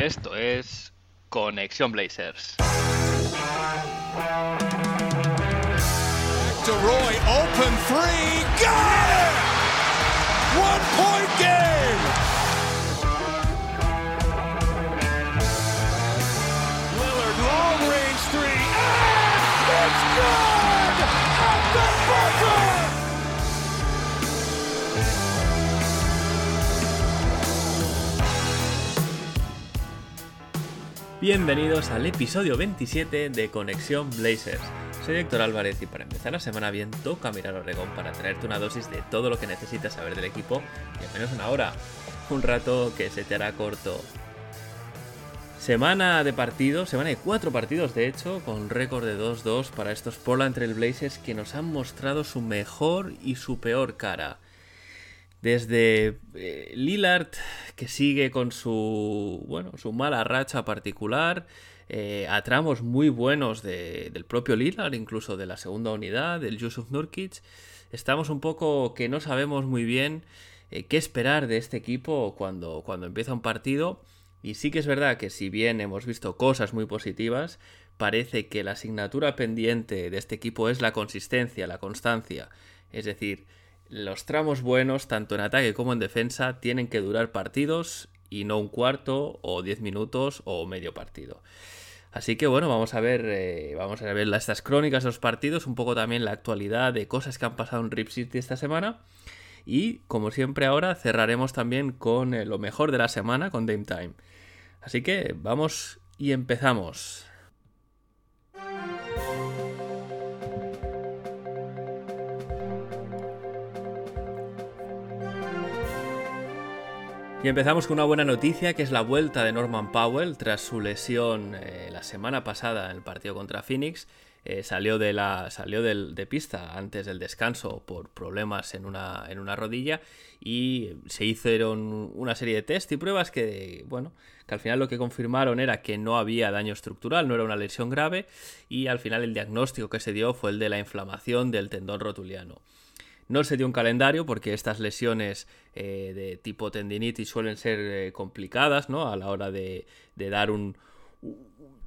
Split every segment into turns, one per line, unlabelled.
Esto es Conexión Blazers.
To Roy, open three, got it! One point game! Lillard, long range three, and it's good!
Bienvenidos al episodio 27 de Conexión Blazers. Soy Héctor Álvarez y para empezar la semana bien toca mirar Oregón para traerte una dosis de todo lo que necesitas saber del equipo y en menos una hora. Un rato que se te hará corto. Semana de partidos, semana de cuatro partidos de hecho, con récord de 2-2 para estos Portland Trail Blazers que nos han mostrado su mejor y su peor cara. Desde eh, Lillard, que sigue con su, bueno, su mala racha particular, eh, a tramos muy buenos de- del propio Lillard, incluso de la segunda unidad, del Yusuf Nurkic, estamos un poco que no sabemos muy bien eh, qué esperar de este equipo cuando, cuando empieza un partido. Y sí que es verdad que si bien hemos visto cosas muy positivas, parece que la asignatura pendiente de este equipo es la consistencia, la constancia. Es decir, los tramos buenos, tanto en ataque como en defensa, tienen que durar partidos y no un cuarto o diez minutos o medio partido. Así que bueno, vamos a ver, eh, vamos a ver estas crónicas de los partidos, un poco también la actualidad de cosas que han pasado en Rip City esta semana. Y como siempre ahora cerraremos también con eh, lo mejor de la semana, con Dame Time. Así que vamos y empezamos. Y empezamos con una buena noticia que es la vuelta de Norman Powell tras su lesión eh, la semana pasada en el partido contra Phoenix. Eh, salió de, la, salió de pista antes del descanso por problemas en una, en una rodilla y se hicieron una serie de test y pruebas que, bueno, que al final lo que confirmaron era que no había daño estructural, no era una lesión grave y al final el diagnóstico que se dio fue el de la inflamación del tendón rotuliano. No se dio un calendario porque estas lesiones eh, de tipo tendinitis suelen ser eh, complicadas, ¿no? A la hora de, dar un,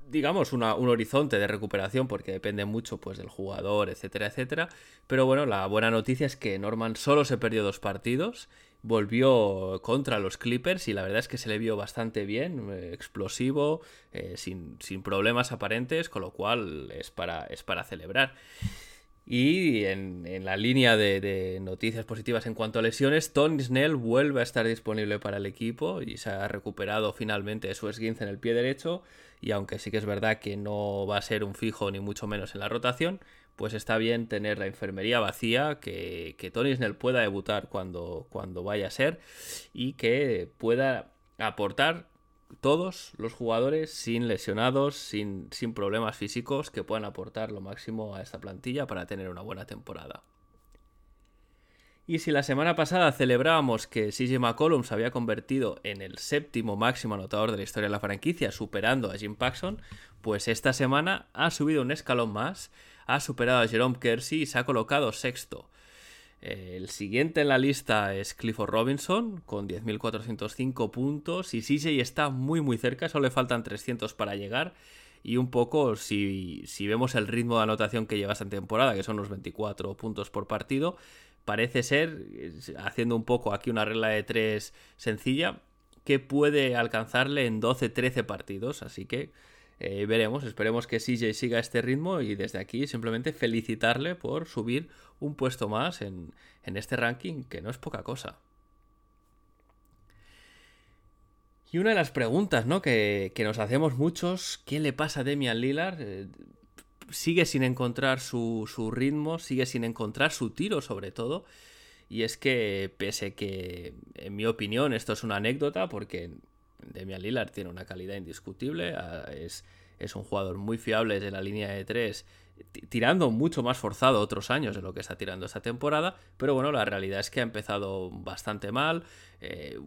digamos, un horizonte de recuperación porque depende mucho pues, del jugador, etcétera, etcétera. Pero bueno, la buena noticia es que Norman solo se perdió dos partidos, volvió contra los Clippers y la verdad es que se le vio bastante bien, eh, explosivo, sin, sin problemas aparentes, con lo cual es para, es para celebrar. Y en, en la línea de, noticias positivas en cuanto a lesiones, Tony Snell vuelve a estar disponible para el equipo y se ha recuperado finalmente de su esguince en el pie derecho. Y aunque sí que es verdad que no va a ser un fijo ni mucho menos en la rotación, pues está bien tener la enfermería vacía, que, que Tony Snell pueda debutar cuando, cuando vaya a ser y que pueda aportar todos los jugadores sin lesionados, sin, sin problemas físicos, que puedan aportar lo máximo a esta plantilla para tener una buena temporada. Y si la semana pasada celebrábamos que CJ McCollum se había convertido en el séptimo máximo anotador de la historia de la franquicia, superando a Jim Paxson, pues esta semana ha subido un escalón más, ha superado a Jerome Kersey y se ha colocado sexto. El siguiente en la lista es Clifford Robinson con 10.405 puntos. Y CJ está muy muy cerca, solo le faltan 300 para llegar. Y un poco si, si vemos el ritmo de anotación que lleva esta temporada, que son los 24 puntos por partido, parece ser, haciendo un poco aquí una regla de tres sencilla, que puede alcanzarle en 12-13 partidos, así que eh, veremos, esperemos que CJ siga este ritmo y desde aquí simplemente felicitarle por subir un puesto más en, este ranking, que no es poca cosa. Y una de las preguntas ¿no? que, nos hacemos muchos, ¿qué le pasa a Demian Lillard? Eh, sigue sin encontrar su, su ritmo, sigue sin encontrar su tiro sobre todo. Y es que, pese que, en mi opinión, esto es una anécdota, porque Demian Lillard tiene una calidad indiscutible, ah, es, es un jugador muy fiable desde la línea de 3, tirando mucho más forzado otros años de lo que está tirando esta temporada, pero bueno, la realidad es que ha empezado bastante mal, eh,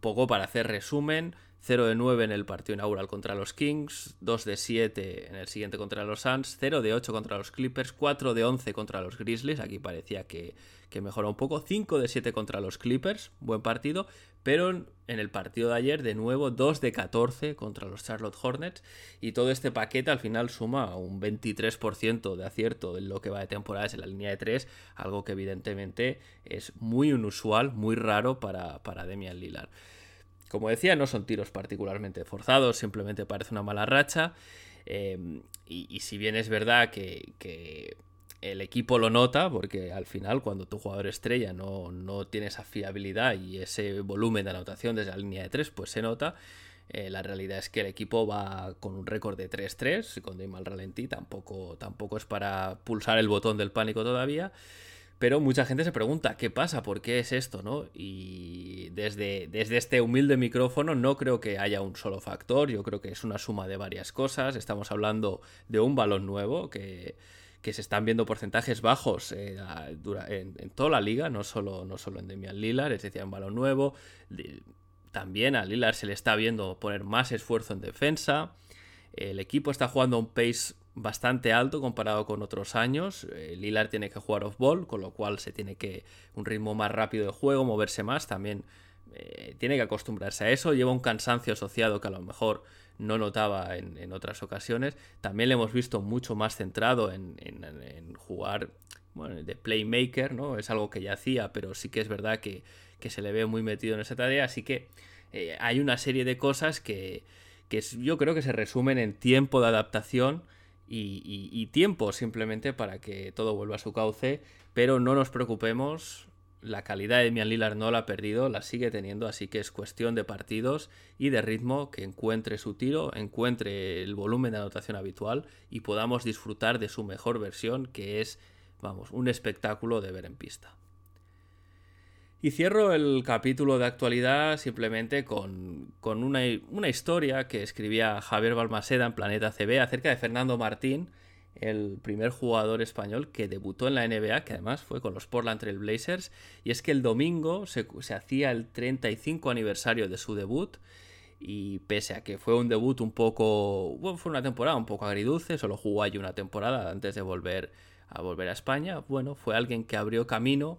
poco para hacer resumen, 0 de 9 en el partido inaugural contra los Kings, 2 de 7 en el siguiente contra los Suns, 0 de 8 contra los Clippers, 4 de 11 contra los Grizzlies, aquí parecía que, que un poco, 5 de 7 contra los Clippers, buen partido, pero en el partido de ayer de nuevo 2 de 14 contra los Charlotte Hornets y todo este paquete al final suma un 23% de acierto en lo que va de temporadas en la línea de 3, algo que evidentemente es muy inusual, muy raro para, para Demian Lillard. Como decía, no son tiros particularmente forzados, simplemente parece una mala racha. Eh, y, si bien es verdad que, el equipo lo nota, porque al final cuando tu jugador estrella no, no, tiene esa fiabilidad y ese volumen de anotación desde la línea de 3, pues se nota. Eh, la realidad es que el equipo va con un récord de 3-3, y con mal ralentí tampoco, tampoco es para pulsar el botón del pánico todavía. Pero mucha gente se pregunta, ¿qué pasa? ¿Por qué es esto? ¿no? Y desde, desde este humilde micrófono no creo que haya un solo factor, yo creo que es una suma de varias cosas. Estamos hablando de un balón nuevo que, se están viendo porcentajes bajos eh, en, toda la liga, no solo, no solo en Demian Lillard, es decir, un balón nuevo. También a Lillard se le está viendo poner más esfuerzo en defensa. El equipo está jugando a un pace bastante alto comparado con otros años. Eh, Lillard tiene que jugar off-ball, con lo cual se tiene que un ritmo más rápido de juego, moverse más. También eh, tiene que acostumbrarse a eso. Lleva un cansancio asociado que a lo mejor no notaba en, otras ocasiones. También le hemos visto mucho más centrado en, jugar bueno, de playmaker, ¿no? Es algo que ya hacía, pero sí que es verdad que, se le ve muy metido en esa tarea. Así que eh, hay una serie de cosas que, que yo creo que se resumen en tiempo de adaptación y, tiempo simplemente para que todo vuelva a su cauce. Pero no nos preocupemos, la calidad de Mian Lillard no la ha perdido, la sigue teniendo, así que es cuestión de partidos y de ritmo que encuentre su tiro, encuentre el volumen de anotación habitual y podamos disfrutar de su mejor versión, que es, vamos, un espectáculo de ver en pista. Y cierro el capítulo de actualidad simplemente con, una, historia que escribía Javier Balmaseda en Planeta CB acerca de Fernando Martín, el primer jugador español que debutó en la NBA, que además fue con los Portland Trail Blazers. Y es que el domingo se, hacía el 35 aniversario de su debut. Y pese a que fue un debut un poco. Bueno, fue una temporada un poco agridulce, solo jugó allí una temporada antes de volver a volver a España. Bueno, fue alguien que abrió camino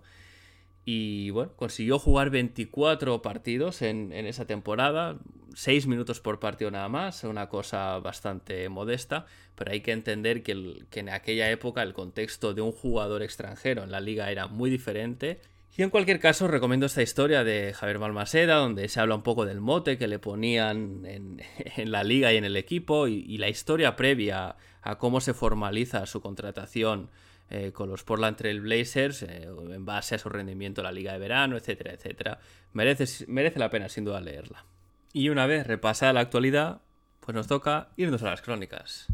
y bueno, consiguió jugar 24 partidos en, esa temporada, 6 minutos por partido nada más, una cosa bastante modesta, pero hay que entender que, que, en aquella época el contexto de un jugador extranjero en la liga era muy diferente. Y en cualquier caso, recomiendo esta historia de Javier Malmaseda, donde se habla un poco del mote que le ponían en, la liga y en el equipo, y, y la historia previa a cómo se formaliza su contratación eh, con los Portland Trail Blazers eh, en base a su rendimiento en la liga de verano, etcétera, etcétera. Merece, merece la pena sin duda leerla. Y una vez repasada la actualidad, pues nos toca irnos a las crónicas.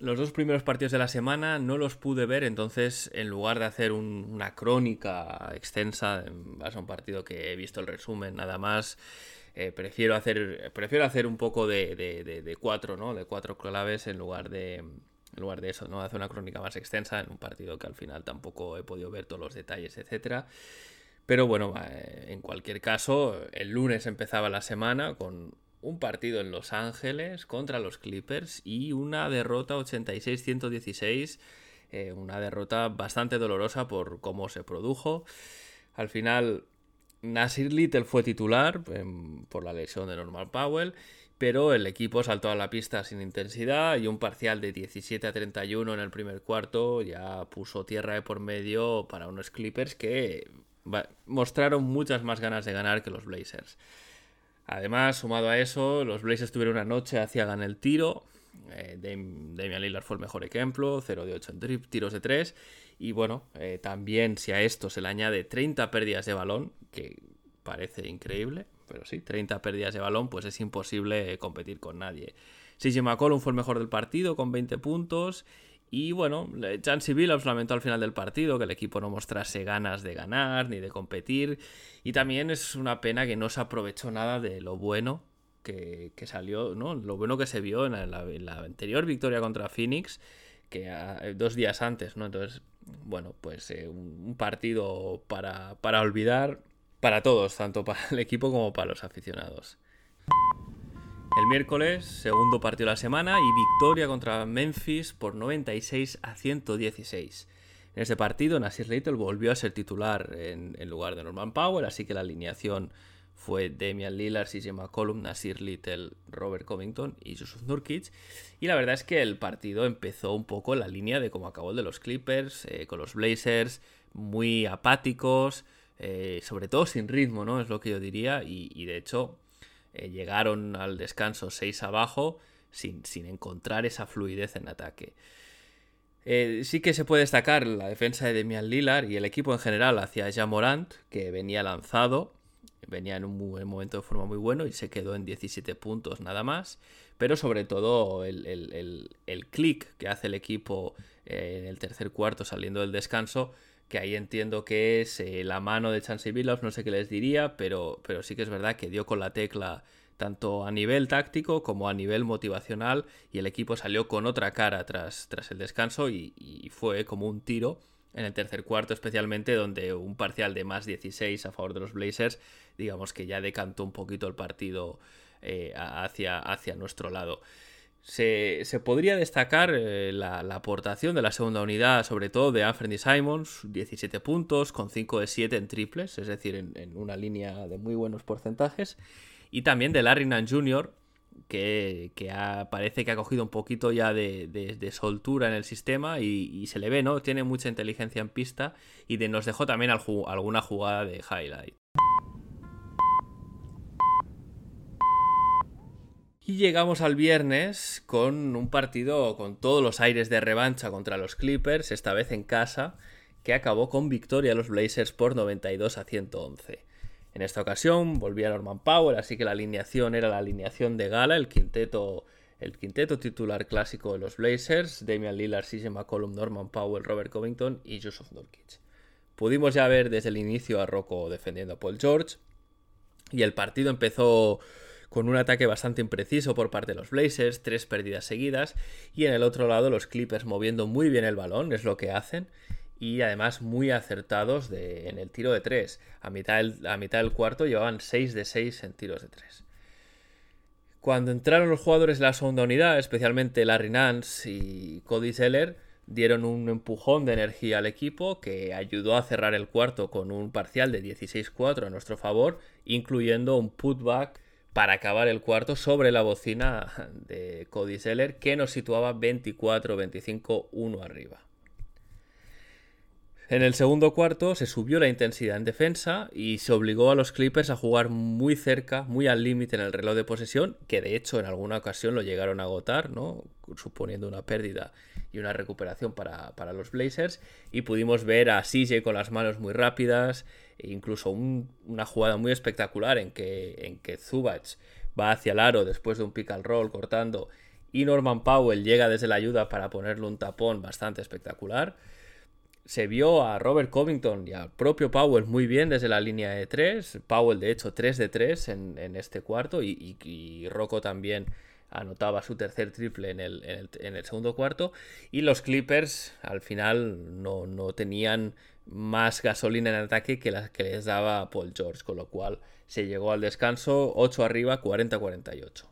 Los dos primeros partidos de la semana no los pude ver, entonces en lugar de hacer una crónica extensa, a un partido que he visto el resumen nada más, eh, prefiero, hacer, prefiero hacer un poco de, de, cuatro, ¿no? De cuatro claves en lugar de, en lugar de eso, ¿no? Hacer una crónica más extensa en un partido que al final tampoco he podido ver todos los detalles, etcétera. Pero bueno, eh, en cualquier caso, el lunes empezaba la semana con un partido en Los Ángeles contra los Clippers y una derrota 86-116, eh, una derrota bastante dolorosa por cómo se produjo. Al final Nasir Little fue titular em, por la lesión de Normal Powell, pero el equipo saltó a la pista sin intensidad y un parcial de 17 a 31 en el primer cuarto ya puso tierra de por medio para unos Clippers que mostraron muchas más ganas de ganar que los Blazers. Además, sumado a eso, los Blazers tuvieron una noche hacia ganar el tiro. Eh, Damian Lillard fue el mejor ejemplo, 0 de 8 en tiros de 3. Y bueno, eh, también si a esto se le añade 30 pérdidas de balón, que parece increíble, pero sí, 30 pérdidas de balón, pues es imposible competir con nadie. CJ McCollum fue el mejor del partido con 20 puntos. Y bueno, Chansey Billups lamentó al final del partido que el equipo no mostrase ganas de ganar ni de competir. Y también es una pena que no se aprovechó nada de lo bueno que, salió, ¿no? Lo bueno que se vio en la, anterior victoria contra Phoenix, que dos días antes, ¿no? Entonces bueno, pues eh, un partido para, para olvidar para todos, tanto para el equipo como para los aficionados. El miércoles, segundo partido de la semana y victoria contra Memphis por 96 a 116. En ese partido, Nasir Little volvió a ser titular en, lugar de Norman Powell, así que la alineación fue Damian Lillard, CJ McCollum, Nasir Little, Robert Covington y Yusuf Nurkic. Y la verdad es que el partido empezó un poco en la línea de cómo acabó el de los Clippers, eh, con los Blazers muy apáticos, eh, sobre todo sin ritmo, ¿no? Es lo que yo diría. Y, de hecho, eh, llegaron al descanso 6 abajo sin, sin, encontrar esa fluidez en ataque. Eh, sí que se puede destacar la defensa de Demian Lillard y el equipo en general hacia Jamorant, que venía lanzado, venía en un momento de forma muy bueno y se quedó en 17 puntos nada más. Pero sobre todo el, el, el clic que hace el equipo en el tercer cuarto saliendo del descanso que ahí entiendo que es eh, la mano de Chansey Billups, no sé qué les diría, pero, pero sí que es verdad que dio con la tecla tanto a nivel táctico como a nivel motivacional y el equipo salió con otra cara tras, tras el descanso y, fue como un tiro en el tercer cuarto especialmente donde un parcial de más 16 a favor de los Blazers digamos que ya decantó un poquito el partido eh, hacia, hacia nuestro lado. Se, podría destacar eh, la, aportación de la segunda unidad, sobre todo de Anthony Simons, 17 puntos, con 5 de 7 en triples, es decir, en, una línea de muy buenos porcentajes. Y también de Larry Nan Jr., que, parece que ha cogido un poquito ya de, soltura en el sistema y, se le ve, ¿no? Tiene mucha inteligencia en pista y nos dejó también alguna jugada de highlight. Y llegamos al viernes con un partido con todos los aires de revancha contra los Clippers, esta vez en casa, que acabó con victoria a los Blazers por 92 a 111. En esta ocasión volvía Norman Powell, así que la alineación era la alineación de gala, el quinteto, el quinteto titular clásico de los Blazers, Damian Lillard, CJ McCollum, Norman Powell, Robert Covington y Joseph Nurkic. Pudimos ya ver desde el inicio a Rocco defendiendo a Paul George y el partido empezó con un ataque bastante impreciso por parte de los Blazers, tres pérdidas seguidas, y en el otro lado los Clippers moviendo muy bien el balón, es lo que hacen, y además muy acertados en el tiro de tres. A mitad, del, a mitad del cuarto llevaban 6 de 6 en tiros de tres. Cuando entraron los jugadores de la segunda unidad, especialmente Larry Nance y Cody Zeller, dieron un empujón de energía al equipo que ayudó a cerrar el cuarto con un parcial de 16-4 a nuestro favor, incluyendo un putback para acabar el cuarto sobre la bocina de Cody Seller que nos situaba 24-25-1 arriba. En el segundo cuarto se subió la intensidad en defensa y se obligó a los Clippers a jugar muy cerca, muy al límite en el reloj de posesión, que de hecho en alguna ocasión lo llegaron a agotar, ¿no? suponiendo una pérdida y una recuperación para, los Blazers. Y pudimos ver a CJ con las manos muy rápidas, e incluso una jugada muy espectacular en que, en que Zubac va hacia el aro después de un pick and roll cortando y Norman Powell llega desde la ayuda para ponerle un tapón bastante espectacular se vio a Robert Covington y al propio Powell muy bien desde la línea de 3. Powell, de hecho, 3 de 3 en, este cuarto y, y, Rocco también anotaba su tercer triple en el, segundo cuarto. Y los Clippers al final no, tenían más gasolina en ataque que las que les daba Paul George, con lo cual se llegó al descanso 8 arriba, 40-48.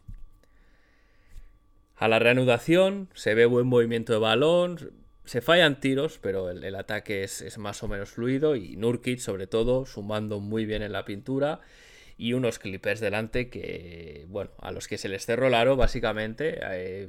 A la reanudación se ve buen movimiento de balón, se fallan tiros, pero el, ataque es, más o menos fluido y Nurkic sobre todo sumando muy bien en la pintura y unos clippers delante que, bueno, a los que se les cerró el básicamente eh,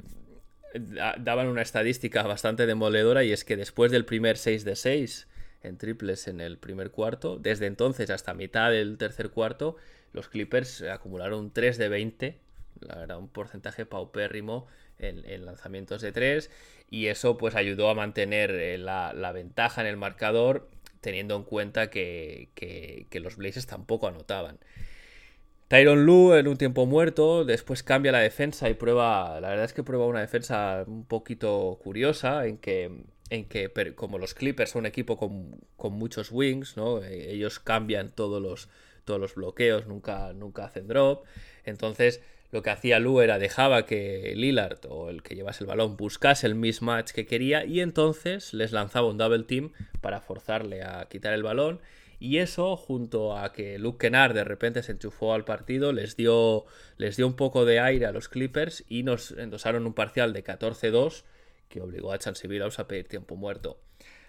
daban una estadística bastante demoledora y es que después del primer 6 de 6 en triples en el primer cuarto, desde entonces hasta mitad del tercer cuarto, los clippers acumularon 3 de 20, la verdad un porcentaje paupérrimo en, lanzamientos de 3 y eso pues ayudó a mantener eh, la, ventaja en el marcador teniendo en cuenta que, los Blazers tampoco anotaban. Tyron Lu en un tiempo muerto, después cambia la defensa y prueba, la verdad es que prueba una defensa un poquito curiosa en que, en que como los Clippers son un equipo con, muchos wings, ¿no? Eh, ellos cambian todos los, todos los bloqueos, nunca, nunca hacen drop, entonces lo que hacía Lu era dejaba que Lillard o el que llevase el balón buscase el mismatch que quería y entonces les lanzaba un double team para forzarle a quitar el balón y eso, junto a que Luke Kennard de repente se enchufó al partido, les dio, les dio un poco de aire a los Clippers y nos endosaron un parcial de 14-2 que obligó a Chansey Billups a pedir tiempo muerto.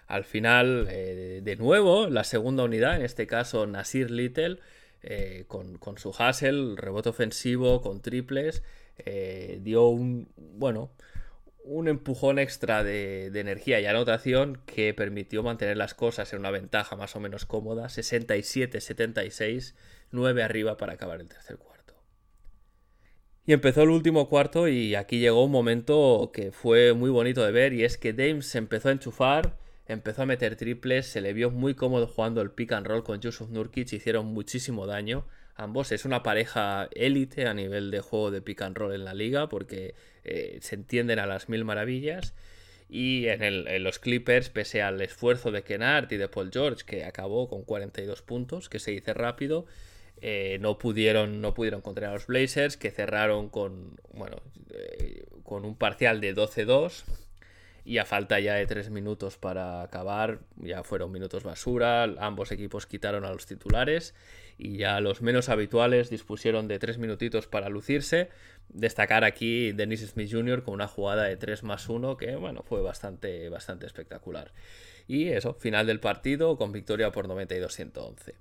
Al final, eh, de nuevo, la segunda unidad, en este caso Nasir Little, eh, con, su hustle, rebote ofensivo, con triples, eh, dio un, bueno, un empujón extra de, energía y anotación que permitió mantener las cosas en una ventaja más o menos cómoda, 67-76, 9 arriba para acabar el tercer cuarto. Y empezó el último cuarto y aquí llegó un momento que fue muy bonito de ver y es que Dames se empezó a enchufar, empezó a meter triples, se le vio muy cómodo jugando el pick and roll con Yusuf Nurkic, hicieron muchísimo daño. Ambos es una pareja élite a nivel de juego de pick and roll en la liga porque eh, se entienden a las mil maravillas. Y en, los Clippers, pese al esfuerzo de Kennard y de Paul George, que acabó con 42 puntos, que se dice rápido, eh, no, pudieron, no pudieron contra los Blazers, que cerraron con, bueno, eh, con un parcial de 12-2 y a falta ya de tres minutos para acabar, ya fueron minutos basura, ambos equipos quitaron a los titulares y ya los menos habituales dispusieron de tres minutitos para lucirse. Destacar aquí Dennis Smith Jr. con una jugada de 3 más 1 que bueno, fue bastante, bastante espectacular. Y eso, final del partido con victoria por 92-111.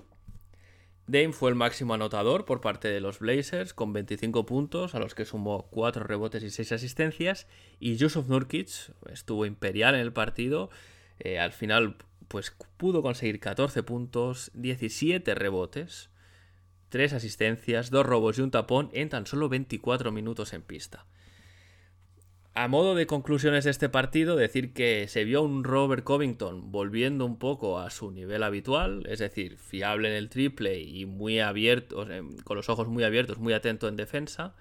Dame fue el máximo anotador por parte de los Blazers con 25 puntos, a los que sumó 4 rebotes y 6 asistencias. Y Yusuf Nurkic estuvo imperial en el partido. Eh, al final, pues pudo conseguir 14 puntos, 17 rebotes, 3 asistencias, 2 robos y un tapón en tan solo 24 minutos en pista. A modo de conclusiones de este partido, decir que se vio un Robert Covington volviendo un poco a su nivel habitual, es decir, fiable en el triple y muy abierto, con los ojos muy abiertos, muy atento en defensa.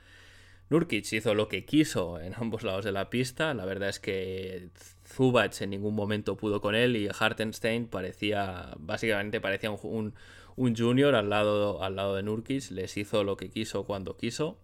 Nurkic hizo lo que quiso en ambos lados de la pista. La verdad es que Zubac en ningún momento pudo con él y Hartenstein parecía, básicamente parecía un, un junior al lado, al lado de Nurkic. Les hizo lo que quiso cuando quiso.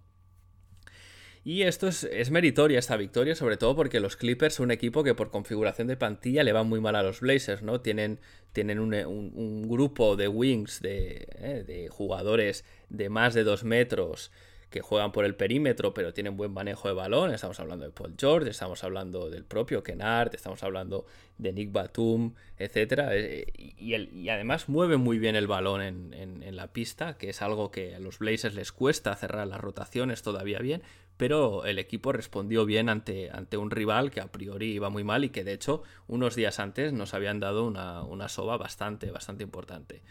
Y esto es, meritoria esta victoria, sobre todo porque los Clippers son un equipo que por configuración de plantilla le va muy mal a los Blazers, ¿no? Tienen, tienen un, grupo de wings, de, eh, de, jugadores de más de dos metros que juegan por el perímetro, pero tienen buen manejo de balón. Estamos hablando de Paul George, estamos hablando del propio Kennard, estamos hablando de Nick Batum, etc. Eh, y, además mueve muy bien el balón en, en la pista, que es algo que a los Blazers les cuesta cerrar las rotaciones todavía bien, pero el equipo respondió bien ante, ante un rival que a priori iba muy mal y que de hecho unos días antes nos habían dado una, soba bastante, bastante importante.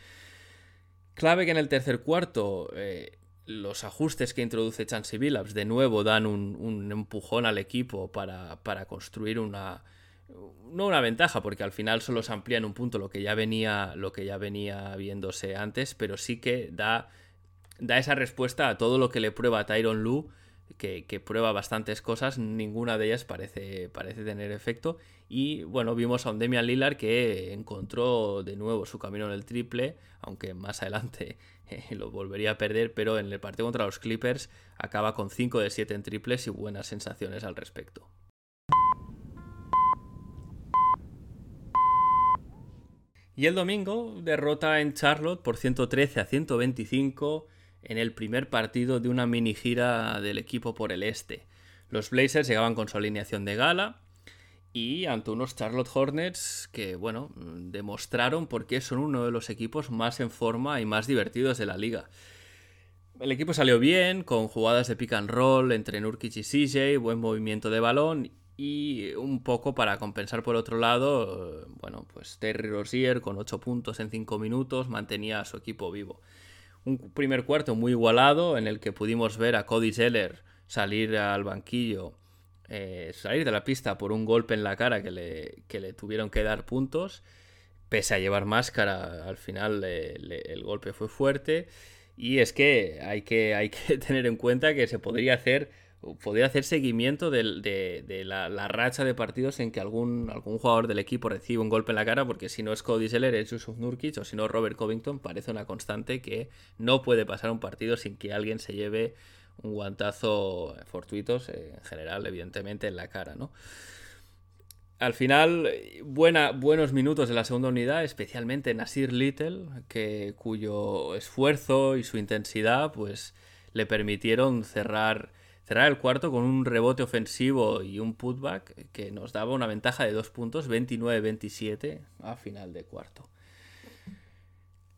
Clave que en el tercer cuarto eh, los ajustes que introduce Chansey Billups de nuevo dan un, empujón al equipo para, construir una, no una ventaja, porque al final solo se amplía en un punto lo que ya venía, lo que ya venía viéndose antes, pero sí que da, da esa respuesta a todo lo que le prueba Tyron Lue que, prueba bastantes cosas, ninguna de ellas parece, parece tener efecto. Y bueno, vimos a un Demian Lillard que encontró de nuevo su camino en el triple, aunque más adelante eh, lo volvería a perder, pero en el partido contra los Clippers acaba con 5 de 7 en triples y buenas sensaciones al respecto. Y el domingo derrota en Charlotte por 113 a 125 en el primer partido de una mini gira del equipo por el este. Los Blazers llegaban con su alineación de gala y ante unos Charlotte Hornets que, bueno, demostraron por qué son uno de los equipos más en forma y más divertidos de la liga. El equipo salió bien, con jugadas de pick and roll entre Nurkic y CJ, buen movimiento de balón y un poco para compensar por otro lado, bueno, pues Terry Rozier con 8 puntos en 5 minutos mantenía a su equipo vivo un primer cuarto muy igualado en el que pudimos ver a Cody Zeller salir al banquillo, eh, salir de la pista por un golpe en la cara que le, le tuvieron que dar puntos. Pese a llevar máscara, al final el golpe fue fuerte. Y es que hay, que hay que tener en cuenta que se podría hacer podría hacer seguimiento de, la, racha de partidos en que algún, algún jugador del equipo recibe un golpe en la cara, porque si no es Cody Seller, es Yusuf Nurkic, o si no Robert Covington, parece una constante que no puede pasar un partido sin que alguien se lleve un guantazo fortuitos, en general, evidentemente, en la cara, ¿no? Al final, buenos minutos de la segunda unidad, especialmente Nasir Little, que, cuyo esfuerzo y su intensidad pues, le permitieron cerrar, cerrar el cuarto con un rebote ofensivo y un putback que nos daba una ventaja de dos puntos, 29-27 a final de cuarto.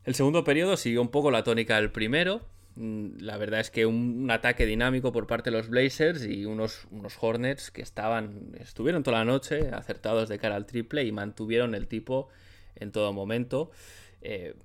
El segundo periodo siguió un poco la tónica del primero, Mm, la verdad es que un, ataque dinámico por parte de los Blazers y unos, unos, Hornets que estaban estuvieron toda la noche acertados de cara al triple y mantuvieron el tipo en todo momento. Eh,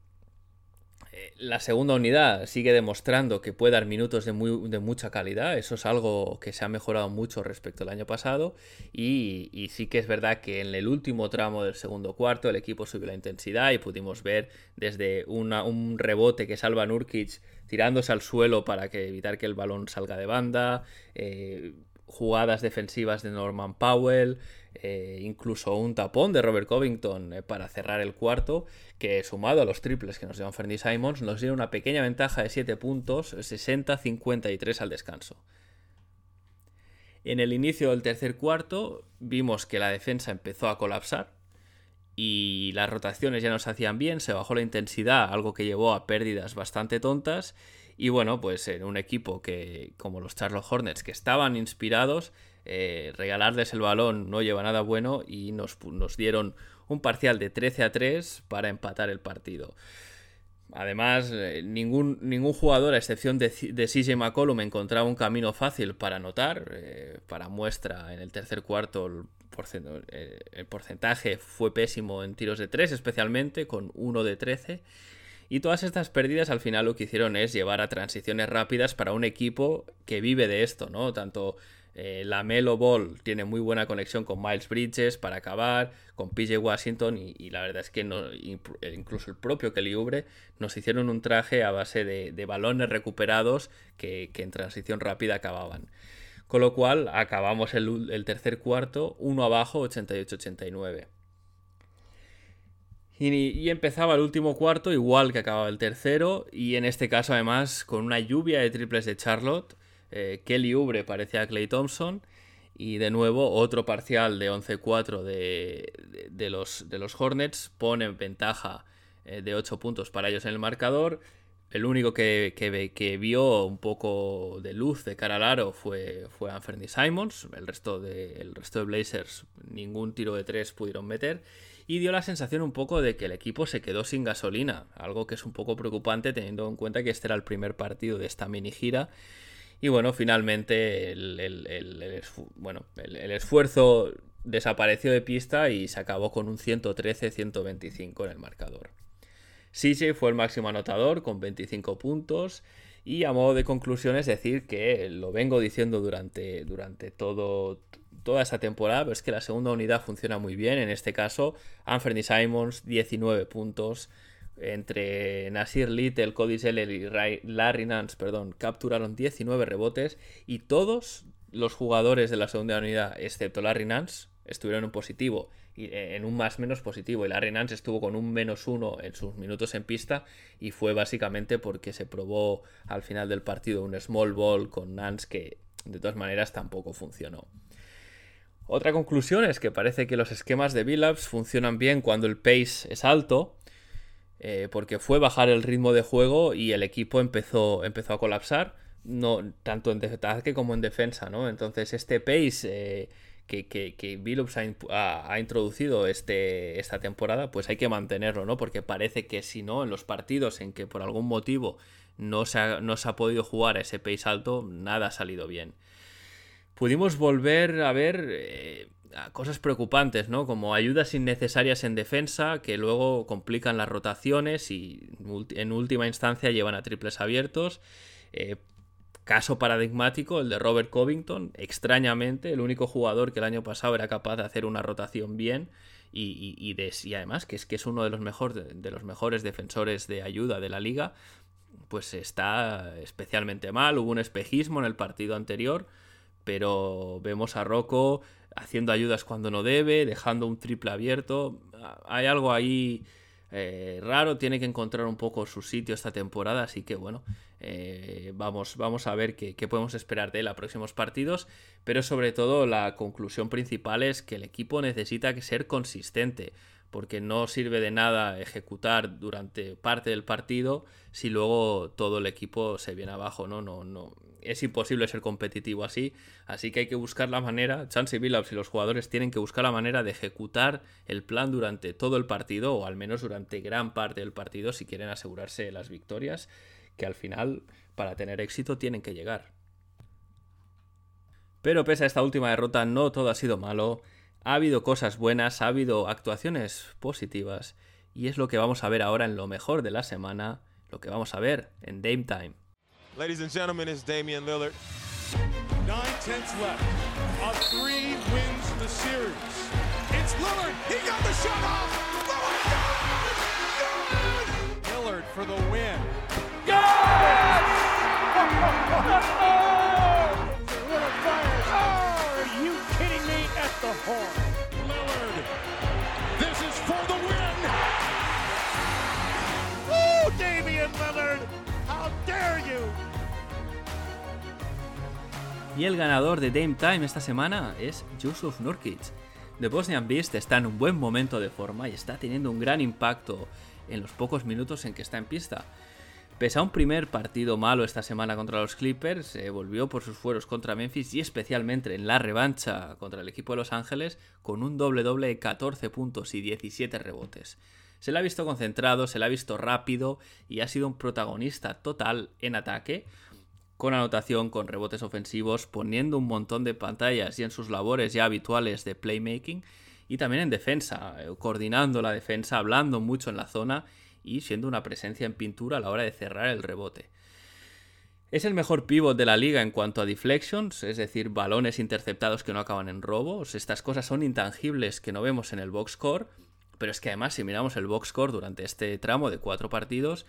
la segunda unidad sigue demostrando que puede dar minutos de, de, mucha calidad. Eso es algo que se ha mejorado mucho respecto al año pasado. Y, sí que es verdad que en el último tramo del segundo cuarto el equipo subió la intensidad y pudimos ver desde un rebote que salva Nurkic tirándose al suelo para que, evitar que el balón salga de banda. Eh, jugadas defensivas de Norman Powell, eh, incluso un tapón de Robert Covington eh, para cerrar el cuarto, que sumado a los triples que nos dio Fernie Simons, nos dio una pequeña ventaja de 7 puntos, 60-53 al descanso. En el inicio del tercer cuarto vimos que la defensa empezó a colapsar y las rotaciones ya no se hacían bien, se bajó la intensidad, algo que llevó a pérdidas bastante tontas y bueno, pues en un equipo que, como los Charlotte Hornets, que estaban inspirados, eh, regalarles el balón no lleva nada bueno y nos, nos, dieron un parcial de 13 a 3 para empatar el partido. Además, eh, ningún, ningún jugador, a excepción de, de CJ McCollum, encontraba un camino fácil para anotar. Eh, para muestra, en el tercer cuarto el, porcentaje fue pésimo en tiros de 3, especialmente con 1 de 13. Y todas estas pérdidas al final lo que hicieron es llevar a transiciones rápidas para un equipo que vive de esto, ¿no? Tanto eh, la Melo Ball tiene muy buena conexión con Miles Bridges para acabar, con PJ Washington y, la verdad es que no, incluso el propio Kelly Oubre nos hicieron un traje a base de, balones recuperados que, en transición rápida acababan. Con lo cual acabamos el, el tercer cuarto, uno abajo, 88-89. Y, empezaba el último cuarto igual que acababa el tercero y en este caso además con una lluvia de triples de Charlotte. Eh, Kelly Ubre parecía a Clay Thompson y de nuevo otro parcial de 11-4 de, los, de los Hornets pone en ventaja eh, de 8 puntos para ellos en el marcador. El único que, que, vio un poco de luz de cara al aro fue, fue Anthony Simons. El resto, de, el resto de Blazers ningún tiro de 3 pudieron meter y dio la sensación un poco de que el equipo se quedó sin gasolina, algo que es un poco preocupante teniendo en cuenta que este era el primer partido de esta mini gira. Y bueno, finalmente el, bueno, el esfuerzo desapareció de pista y se acabó con un 113-125 en el marcador. CJ fue el máximo anotador con 25 puntos y a modo de conclusión es decir que lo vengo diciendo durante, durante todo, toda esta temporada, pero es que la segunda unidad funciona muy bien. En este caso, Anthony Simons, 19 puntos. Entre Nasir Little, Cody Zeller y Larry Nance, perdón, capturaron 19 rebotes y todos los jugadores de la segunda unidad, excepto Larry Nance, estuvieron en positivo y eh, en un más menos positivo. Y Larry Nance estuvo con un menos uno en sus minutos en pista y fue básicamente porque se probó al final del partido un small ball con Nance que de todas maneras tampoco funcionó. Otra conclusión es que parece que los esquemas de Billups funcionan bien cuando el pace es alto, eh, porque fue bajar el ritmo de juego y el equipo empezó, empezó a colapsar, no, tanto en ataque como en defensa, ¿no? Entonces este pace eh, que, que, Billups ha, introducido este, esta temporada, pues hay que mantenerlo, ¿no? Porque parece que si no, en los partidos en que por algún motivo no se ha, no se ha podido jugar ese pace alto, nada ha salido bien pudimos volver a ver eh, cosas preocupantes, ¿no? Como ayudas innecesarias en defensa que luego complican las rotaciones y en última instancia llevan a triples abiertos. Eh, caso paradigmático, el de Robert Covington, extrañamente, el único jugador que el año pasado era capaz de hacer una rotación bien y, y, además que es que es uno de los, de los mejores defensores de ayuda de la liga, pues está especialmente mal. Hubo un espejismo en el partido anterior pero vemos a Rocco haciendo ayudas cuando no debe, dejando un triple abierto. Hay algo ahí eh, raro, tiene que encontrar un poco su sitio esta temporada, así que bueno, Eh, vamos, vamos a ver qué, qué, podemos esperar de él a próximos partidos, pero sobre todo la conclusión principal es que el equipo necesita ser consistente porque no sirve de nada ejecutar durante parte del partido si luego todo el equipo se viene abajo, ¿no? No, no. Es imposible ser competitivo así, así que hay que buscar la manera, Chance Billups y los jugadores tienen que buscar la manera de ejecutar el plan durante todo el partido, o al menos durante gran parte del partido, si quieren asegurarse las victorias, que al final, para tener éxito, tienen que llegar. Pero pese a esta última derrota, no todo ha sido malo. Ha habido cosas buenas, ha habido actuaciones positivas y es lo que vamos a ver ahora en lo mejor de la semana, lo que vamos a ver en Dame Time.
Ladies and gentlemen, it's Damian Lillard.
Nine tenths left. A three wins the series. It's Lillard. He got the shot off. Lillard, Lillard for the win. Yes! the horn. Lillard. This is for the win. Woo, Damian Lillard. How dare you?
Y el ganador de Dame Time esta semana es Yusuf Nurkic. The Bosnian Beast está en un buen momento de forma y está teniendo un gran impacto en los pocos minutos en que está en pista. Pese a un primer partido malo esta semana contra los Clippers, se volvió por sus fueros contra Memphis y especialmente en la revancha contra el equipo de Los Ángeles con un doble doble de 14 puntos y 17 rebotes. Se le ha visto concentrado, se le ha visto rápido y ha sido un protagonista total en ataque, con anotación, con rebotes ofensivos, poniendo un montón de pantallas y en sus labores ya habituales de playmaking y también en defensa, eh, coordinando la defensa, hablando mucho en la zona y siendo una presencia en pintura a la hora de cerrar el rebote. Es el mejor pivot de la liga en cuanto a deflections, es decir, balones interceptados que no acaban en robos. Estas cosas son intangibles que no vemos en el box score, pero es que además si miramos el box score durante este tramo de cuatro partidos,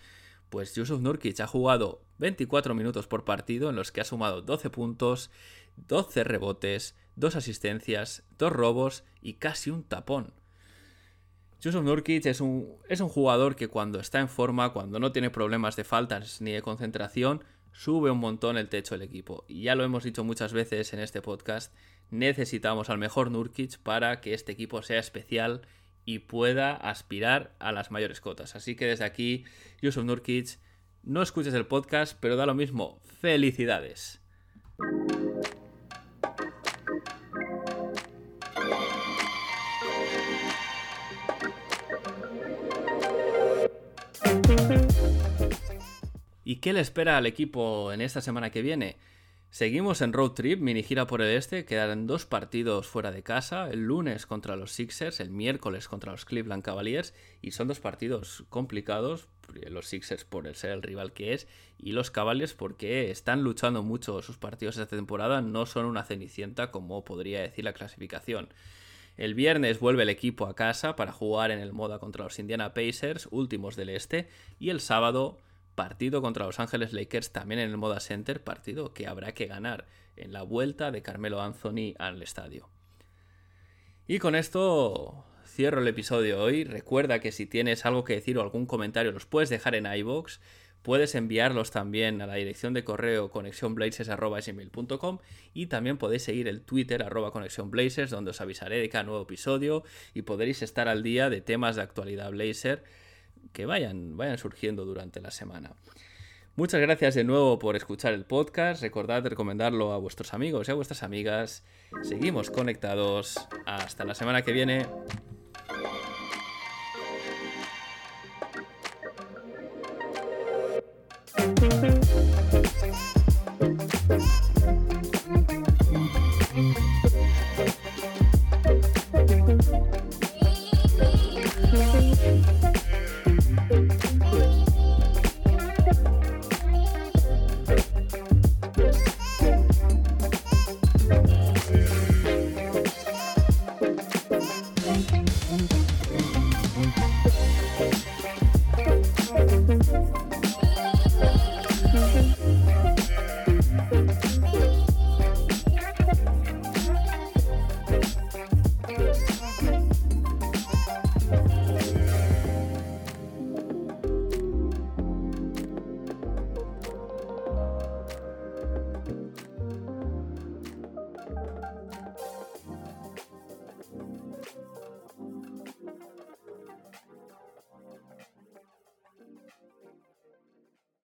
pues Yusuf Nurkic ha jugado 24 minutos por partido en los que ha sumado 12 puntos, 12 rebotes, 2 asistencias, 2 robos y casi un tapón. Yusuf Nurkic es un, es un jugador que cuando está en forma, cuando no tiene problemas de faltas ni de concentración, sube un montón el techo del equipo. Y ya lo hemos dicho muchas veces en este podcast, necesitamos al mejor Nurkic para que este equipo sea especial y pueda aspirar a las mayores cotas. Así que desde aquí, Yusuf Nurkic, no escuches el podcast, pero da lo mismo. ¡Felicidades! ¿Y qué le espera al equipo en esta semana que viene? Seguimos en road trip, mini gira por el este, quedarán dos partidos fuera de casa, el lunes contra los Sixers, el miércoles contra los Cleveland Cavaliers, y son dos partidos complicados, los Sixers por el ser el rival que es, y los Cavaliers porque están luchando mucho sus partidos esta temporada, no son una cenicienta como podría decir la clasificación. El viernes vuelve el equipo a casa para jugar en el moda contra los Indiana Pacers, últimos del este, y el sábado partido contra Los Ángeles Lakers también en el Moda Center, partido que habrá que ganar en la vuelta de Carmelo Anthony al estadio. Y con esto cierro el episodio hoy. Recuerda que si tienes algo que decir o algún comentario los puedes dejar en iBox. Puedes enviarlos también a la dirección de correo conexionblazers.com y también podéis seguir el Twitter arroba conexionblazers donde os avisaré de cada nuevo episodio y podréis estar al día de temas de actualidad Blazer que vayan, vayan surgiendo durante la semana. Muchas gracias de nuevo por escuchar el podcast. Recordad recomendarlo a vuestros amigos y a vuestras amigas. Seguimos conectados. Hasta la semana que viene.